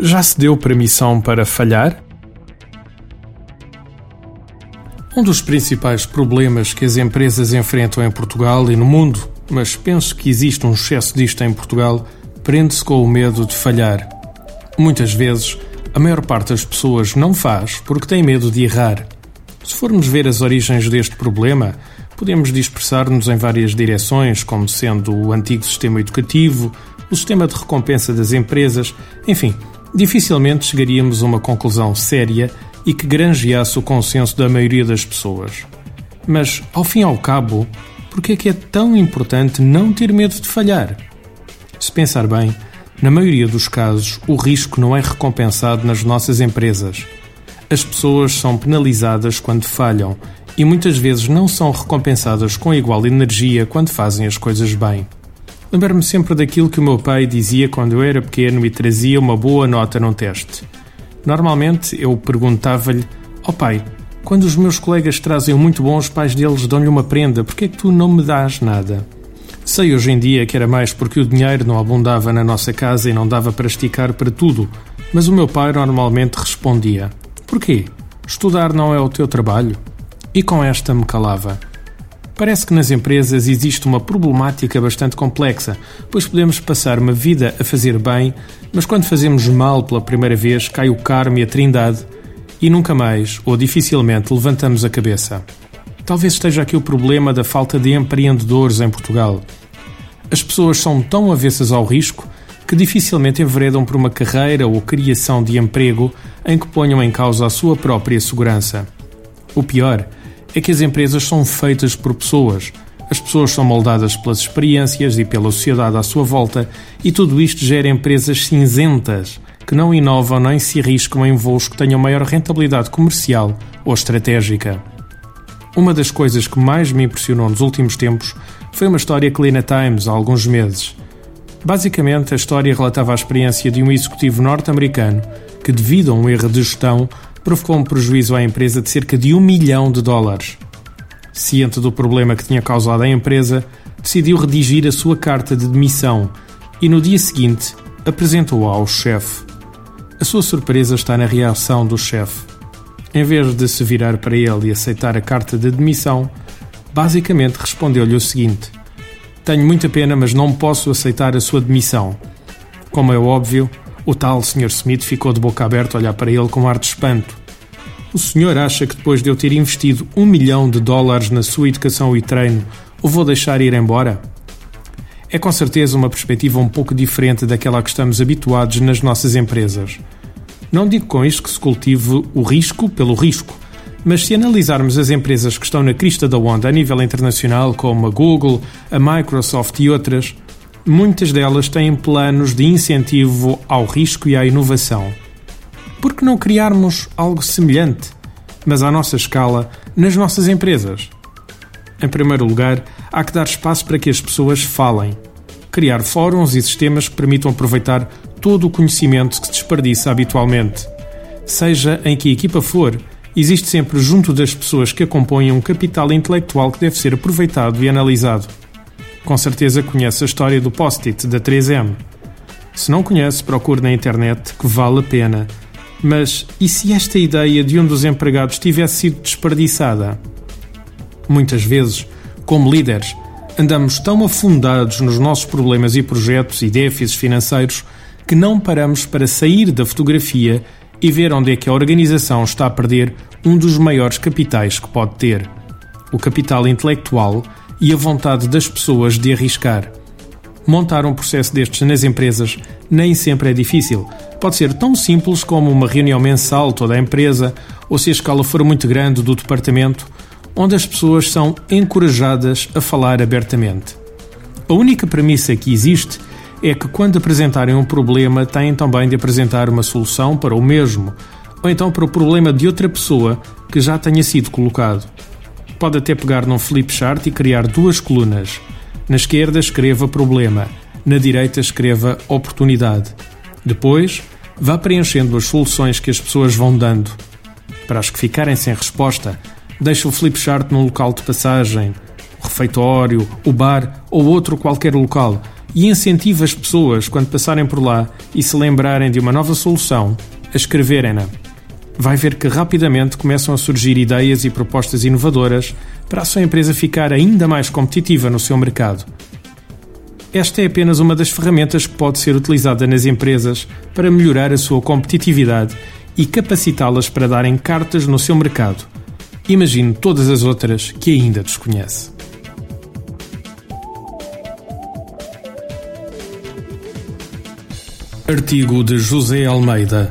Já se deu permissão para falhar? Um dos principais problemas que as empresas enfrentam em Portugal e no mundo, mas penso que existe um excesso disto em Portugal, prende-se com o medo de falhar. Muitas vezes, a maior parte das pessoas não faz porque tem medo de errar. Se formos ver as origens deste problema, podemos dispersar-nos em várias direções, como sendo o antigo sistema educativo, o sistema de recompensa das empresas, enfim, dificilmente chegaríamos a uma conclusão séria e que granjeasse o consenso da maioria das pessoas. Mas, ao fim e ao cabo, por que é que é tão importante não ter medo de falhar? Se pensar bem, na maioria dos casos, o risco não é recompensado nas nossas empresas. As pessoas são penalizadas quando falham e muitas vezes não são recompensadas com igual energia quando fazem as coisas bem. Lembro-me sempre daquilo que o meu pai dizia quando eu era pequeno e trazia uma boa nota num teste. Normalmente eu perguntava-lhe: Ó oh pai, quando os meus colegas trazem muito bom, os pais deles dão-lhe uma prenda, por que é que tu não me dás nada? Sei hoje em dia que era mais porque o dinheiro não abundava na nossa casa e não dava para esticar para tudo, mas o meu pai normalmente respondia: Porquê? Estudar não é o teu trabalho? E com esta me calava. Parece que nas empresas existe uma problemática bastante complexa, pois podemos passar uma vida a fazer bem, mas quando fazemos mal pela primeira vez cai o karma e a trindade e nunca mais, ou dificilmente, levantamos a cabeça. Talvez esteja aqui o problema da falta de empreendedores em Portugal. As pessoas são tão avessas ao risco que dificilmente enveredam por uma carreira ou criação de emprego em que ponham em causa a sua própria segurança. O pior é que as empresas são feitas por pessoas. As pessoas são moldadas pelas experiências e pela sociedade à sua volta, e tudo isto gera empresas cinzentas que não inovam nem se arriscam em voos que tenham maior rentabilidade comercial ou estratégica. Uma das coisas que mais me impressionou nos últimos tempos foi uma história que li na Times há alguns meses. Basicamente, a história relatava a experiência de um executivo norte-americano que, devido a um erro de gestão, provocou um prejuízo à empresa de cerca de um milhão de dólares. Ciente do problema que tinha causado à empresa, decidiu redigir a sua carta de demissão e, no dia seguinte, apresentou-a ao chefe. A sua surpresa está na reação do chefe. Em vez de se virar para ele e aceitar a carta de demissão, basicamente respondeu-lhe o seguinte: Tenho muita pena, mas não posso aceitar a sua demissão. Como é óbvio, o tal Sr. Smith ficou de boca aberta a olhar para ele com ar de espanto. O senhor acha que depois de eu ter investido um milhão de dólares na sua educação e treino, o vou deixar ir embora? É com certeza uma perspectiva um pouco diferente daquela a que estamos habituados nas nossas empresas. Não digo com isto que se cultive o risco pelo risco, mas se analisarmos as empresas que estão na crista da onda a nível internacional, como a Google, a Microsoft e outras, muitas delas têm planos de incentivo ao risco e à inovação. Por que não criarmos algo semelhante, mas à nossa escala, nas nossas empresas? Em primeiro lugar, há que dar espaço para que as pessoas falem. Criar fóruns e sistemas que permitam aproveitar todo o conhecimento que se desperdiça habitualmente. Seja em que equipa for, existe sempre junto das pessoas que acompanham um capital intelectual que deve ser aproveitado e analisado. Com certeza conhece a história do post-it da 3M. Se não conhece, procure na internet que vale a pena. Mas e se esta ideia de um dos empregados tivesse sido desperdiçada? Muitas vezes, como líderes, andamos tão afundados nos nossos problemas e projetos e déficits financeiros que não paramos para sair da fotografia e ver onde é que a organização está a perder um dos maiores capitais que pode ter: o capital intelectual e a vontade das pessoas de arriscar. Montar um processo destes nas empresas nem sempre é difícil. Pode ser tão simples como uma reunião mensal toda a empresa, ou se a escala for muito grande do departamento, onde as pessoas são encorajadas a falar abertamente. A única premissa que existe é que quando apresentarem um problema têm também de apresentar uma solução para o mesmo, ou então para o problema de outra pessoa que já tenha sido colocado. Pode até pegar num flip chart e criar duas colunas. Na esquerda escreva problema, na direita escreva oportunidade. Depois, vá preenchendo as soluções que as pessoas vão dando. Para as que ficarem sem resposta, deixe o flip chart num local de passagem, o refeitório, o bar ou outro qualquer local e incentive as pessoas, quando passarem por lá e se lembrarem de uma nova solução, a escreverem-na. Vai ver que rapidamente começam a surgir ideias e propostas inovadoras para a sua empresa ficar ainda mais competitiva no seu mercado. Esta é apenas uma das ferramentas que pode ser utilizada nas empresas para melhorar a sua competitividade e capacitá-las para darem cartas no seu mercado. Imagine todas as outras que ainda desconhece. Artigo de José Almeida,